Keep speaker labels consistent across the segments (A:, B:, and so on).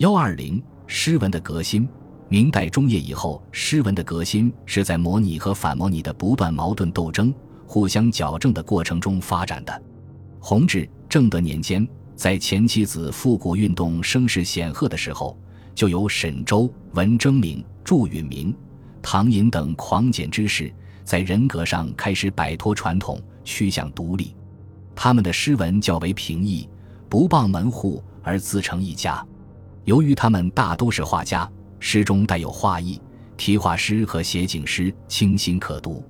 A: 幺二零诗文的革新，明代中叶以后，诗文的革新是在模拟和反模拟的不断矛盾斗争、互相矫正的过程中发展的。弘治、正德年间，在前期子复古运动声势显赫的时候，就有沈周、文征明、祝允明、唐寅等狂简之士，在人格上开始摆脱传统，趋向独立。他们的诗文较为平易，不傍门户而自成一家。由于他们大都是画家，诗中带有画意，题画诗和写景诗清新可读。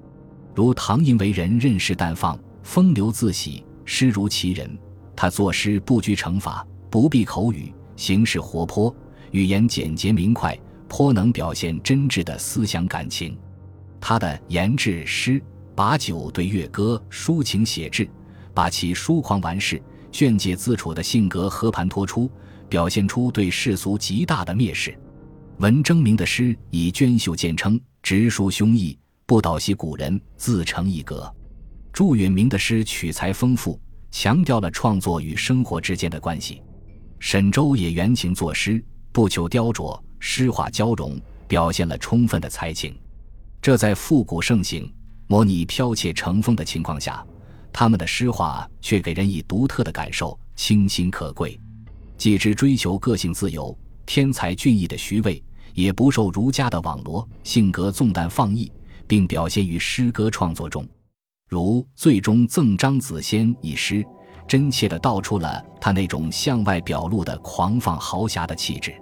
A: 如唐寅为人任事淡放，风流自喜，诗如其人。他作诗不拘成法，不必口语，形式活泼，语言简洁明快，颇能表现真挚的思想感情。他的言志诗，把酒对月歌，抒情写志，把其疏狂玩世、劝诫自处的性格和盘托出。表现出对世俗极大的蔑视。文征明的诗以娟秀见称，直抒胸臆，不倒袭古人，自成一格。祝允明的诗取材丰富，强调了创作与生活之间的关系。沈周也原情作诗，不求雕琢，诗画交融，表现了充分的才情。这在复古盛行、模拟剽窃成风的情况下，他们的诗画却给人以独特的感受，清新可贵。既之追求个性自由、天才俊逸的徐渭，也不受儒家的网罗，性格纵淡放逸，并表现于诗歌创作中。如《最终赠张子仙》一诗，真切地道出了他那种向外表露的狂放豪侠的气质。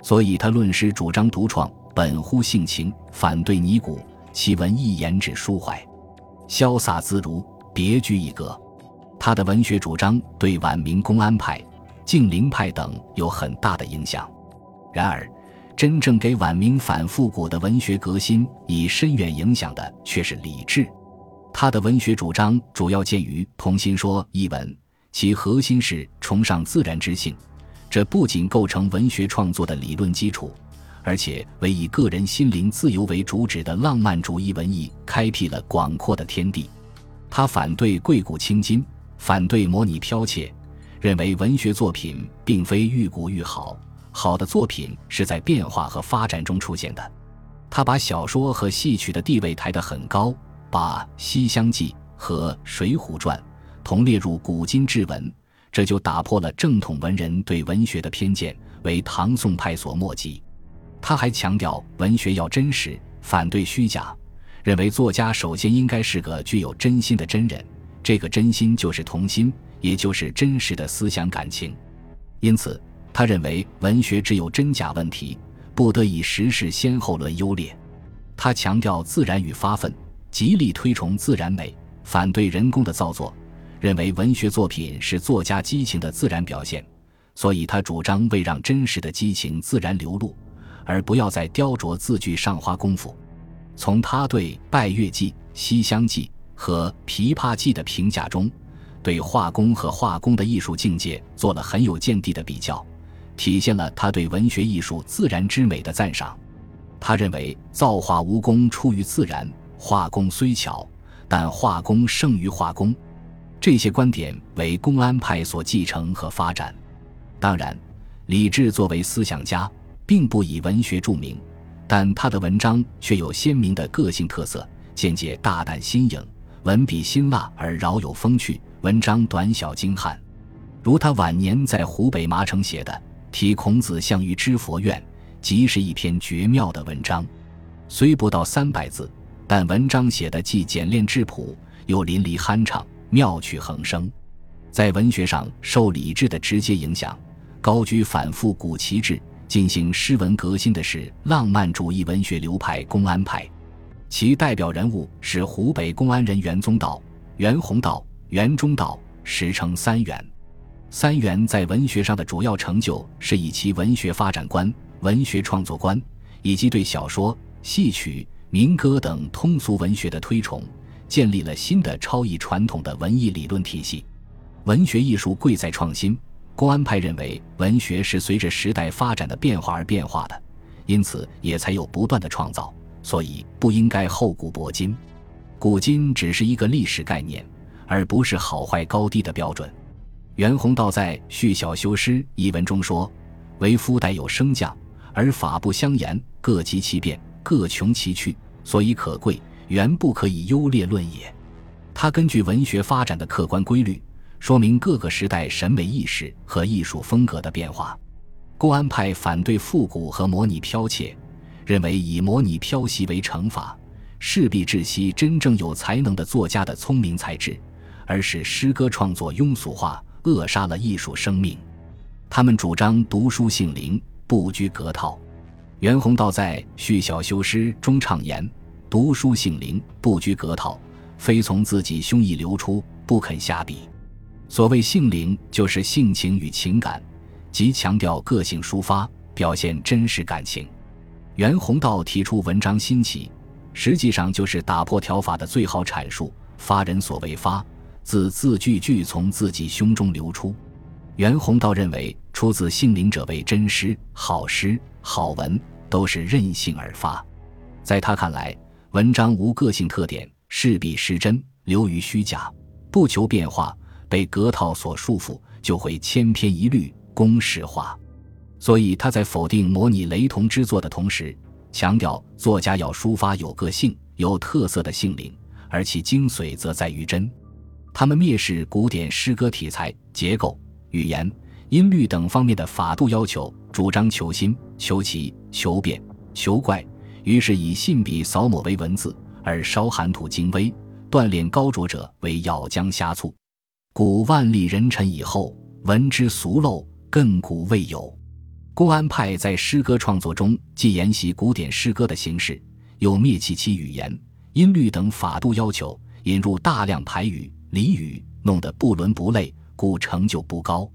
A: 所以他论诗主张独创，本乎性情，反对泥古，其文艺言志抒怀，潇洒自如，别具一格。他的文学主张对晚明公安派。静陵派等有很大的影响，然而，真正给晚明反复古的文学革新以深远影响的却是李治。他的文学主张主要见于《同心说》一文，其核心是崇尚自然之性，这不仅构成文学创作的理论基础，而且为以个人心灵自由为主旨的浪漫主义文艺开辟了广阔的天地。他反对贵古轻今，反对模拟剽窃。认为文学作品并非愈古愈好，好的作品是在变化和发展中出现的。他把小说和戏曲的地位抬得很高，把《西厢记》和《水浒传》同列入古今志文，这就打破了正统文人对文学的偏见，为唐宋派所莫及。他还强调文学要真实，反对虚假，认为作家首先应该是个具有真心的真人，这个真心就是童心。也就是真实的思想感情，因此，他认为文学只有真假问题，不得以时事先后论优劣。他强调自然与发奋，极力推崇自然美，反对人工的造作，认为文学作品是作家激情的自然表现。所以他主张为让真实的激情自然流露，而不要在雕琢字句上花功夫。从他对《拜月记》《西厢记》和《琵琶记》的评价中。对画工和画工的艺术境界做了很有见地的比较，体现了他对文学艺术自然之美的赞赏。他认为造化无功出于自然，画工虽巧，但画工胜于画工。这些观点为公安派所继承和发展。当然，李治作为思想家，并不以文学著名，但他的文章却有鲜明的个性特色，见解大胆新颖，文笔辛辣而饶有风趣。文章短小精悍，如他晚年在湖北麻城写的《题孔子项羽知佛院》，即是一篇绝妙的文章。虽不到三百字，但文章写的既简练质朴，又淋漓酣畅，妙趣横生。在文学上受李治的直接影响，高居反复古旗帜，进行诗文革新的是浪漫主义文学流派公安派，其代表人物是湖北公安人袁宗道、袁宏道。元中道时称三元，三元在文学上的主要成就是以其文学发展观、文学创作观，以及对小说、戏曲、民歌等通俗文学的推崇，建立了新的超越传统的文艺理论体系。文学艺术贵在创新，公安派认为文学是随着时代发展的变化而变化的，因此也才有不断的创造，所以不应该厚古薄今。古今只是一个历史概念。而不是好坏高低的标准。袁宏道在《续小修诗》一文中说：“为夫代有升降，而法不相言，各极其变，各穷其趣，所以可贵，原不可以优劣论也。他根据文学发展的客观规律，说明各个时代审美意识和艺术风格的变化。郭安派反对复古和模拟剽窃，认为以模拟剽袭为惩罚，势必窒息真正有才能的作家的聪明才智，而使诗歌创作庸俗化，扼杀了艺术生命。他们主张读书性灵，不拘格套。袁宏道在《续小修诗》中畅言：“读书性灵，不拘格套。”非从自己胸臆流出，不肯下笔。所谓性灵，就是性情与情感，即强调个性抒发，表现真实感情。袁宏道提出文章新奇，实际上就是打破条法的最好阐述。发人所谓发，字字句句从自己胸中流出。袁宏道认为，出自性灵者为真诗、好诗、好文，都是任性而发。在他看来，文章无个性特点。势必失真，流于虚假，不求变化，被格套所束缚，就会千篇一律、公式化。所以他在否定模拟雷同之作的同时，强调作家要抒发有个性、有特色的性灵，而其精髓则在于真。他们蔑视古典诗歌题材、结构、语言、音律等方面的法度要求，主张求新、求奇、求变、求怪，于是以信笔扫抹为文字。而烧寒土精微，锻炼高拙者为咬浆虾醋。古万历人臣以后，闻之俗陋，亘古未有。公安派在诗歌创作中，既沿袭古典诗歌的形式，又灭弃其语言、音律等法度要求，引入大量排语、俚语，弄得不伦不类，故成就不高。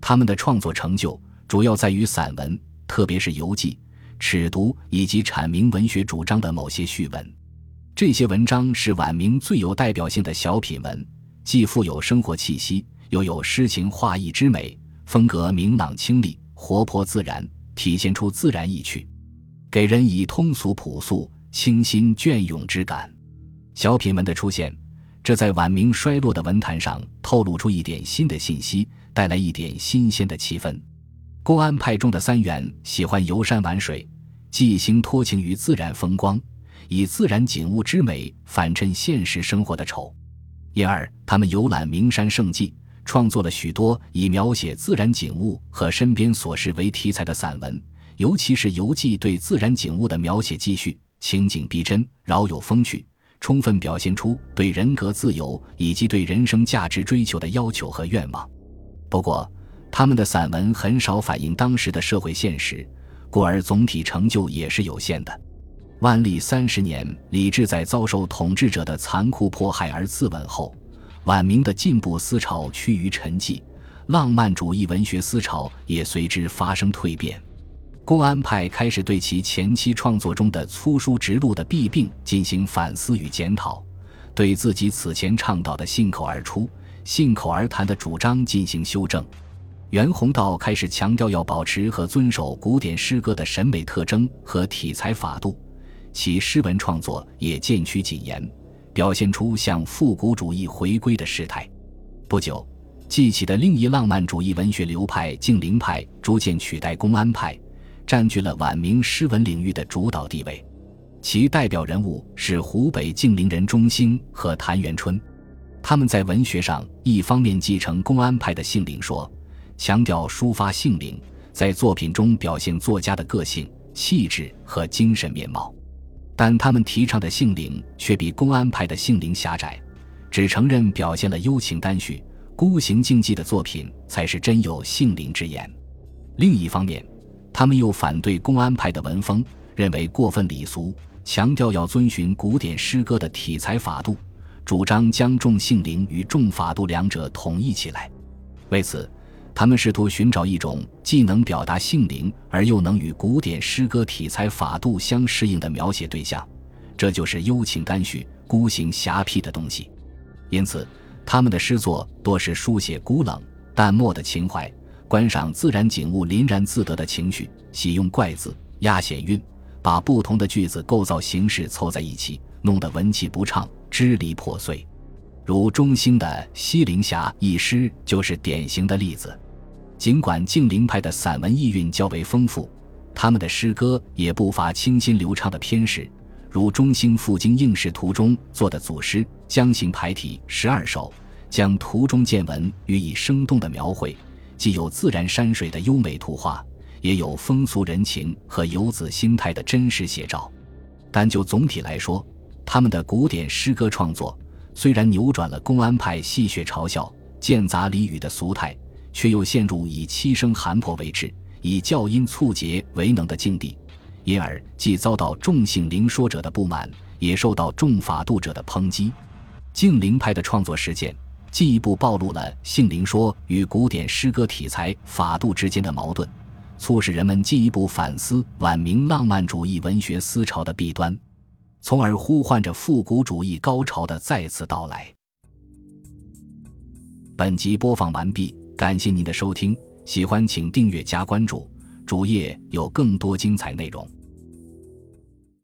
A: 他们的创作成就主要在于散文，特别是游记、尺牍以及阐明文学主张的某些序文。这些文章是晚明最有代表性的小品文，既富有生活气息，又有诗情画意之美，风格明朗清丽、活泼自然，体现出自然意趣，给人以通俗朴素、清新隽永之感。小品文的出现，这在晚明衰落的文坛上透露出一点新的信息，带来一点新鲜的气氛。公安派中的三元喜欢游山玩水，寄兴托情于自然风光。以自然景物之美反衬现实生活的丑，因而他们游览名山胜迹，创作了许多以描写自然景物和身边琐事为题材的散文，尤其是游记对自然景物的描写记叙，情景逼真，饶有风趣，充分表现出对人格自由以及对人生价值追求的要求和愿望。不过，他们的散文很少反映当时的社会现实，故而总体成就也是有限的。万历三十年，李治在遭受统治者的残酷迫害而自刎后，晚明的进步思潮趋于沉寂，浪漫主义文学思潮也随之发生蜕变。郭安派开始对其前期创作中的粗疏直路的弊病进行反思与检讨，对自己此前倡导的信口而出、信口而谈的主张进行修正。袁宏道开始强调要保持和遵守古典诗歌的审美特征和题材法度。其诗文创作也渐趋谨严，表现出向复古主义回归的势态。不久，记起的另一浪漫主义文学流派静陵派逐渐取代公安派，占据了晚明诗文领域的主导地位。其代表人物是湖北静陵人钟兴和谭元春，他们在文学上一方面继承公安派的性灵说，强调抒发性灵，在作品中表现作家的个性、气质和精神面貌。但他们提倡的性灵却比公安派的性灵狭窄，只承认表现了幽情单叙、孤行竞技的作品才是真有性灵之言。另一方面，他们又反对公安派的文风，认为过分礼俗，强调要遵循古典诗歌的体裁法度，主张将重性灵与重法度两者统一起来。为此。他们试图寻找一种既能表达性灵而又能与古典诗歌体裁法度相适应的描写对象，这就是幽情单叙、孤行侠僻的东西。因此，他们的诗作多是书写孤冷淡漠的情怀，观赏自然景物林然自得的情绪，喜用怪字、押险韵，把不同的句子构造形式凑在一起，弄得文气不畅、支离破碎。如钟兴的《西陵峡》一诗就是典型的例子。尽管静灵派的散文意蕴较为丰富，他们的诗歌也不乏清新流畅的篇诗，如中兴赴京应试图中作的组诗《江行排体》十二首，将图中见闻予以生动的描绘，既有自然山水的优美图画，也有风俗人情和游子心态的真实写照。但就总体来说，他们的古典诗歌创作虽然扭转了公安派戏谑嘲笑、间杂俚语的俗态，却又陷入以七声寒破为质、以教音促节为能的境地，因而既遭到众姓灵说者的不满，也受到众法度者的抨击。净灵派的创作实践进一步暴露了性灵说与古典诗歌题材法度之间的矛盾，促使人们进一步反思晚明浪漫主义文学思潮的弊端。从而呼唤着复古主义高潮的再次到来。本集播放完毕，感谢您的收听，喜欢请订阅加关注，主页有更多精彩内容。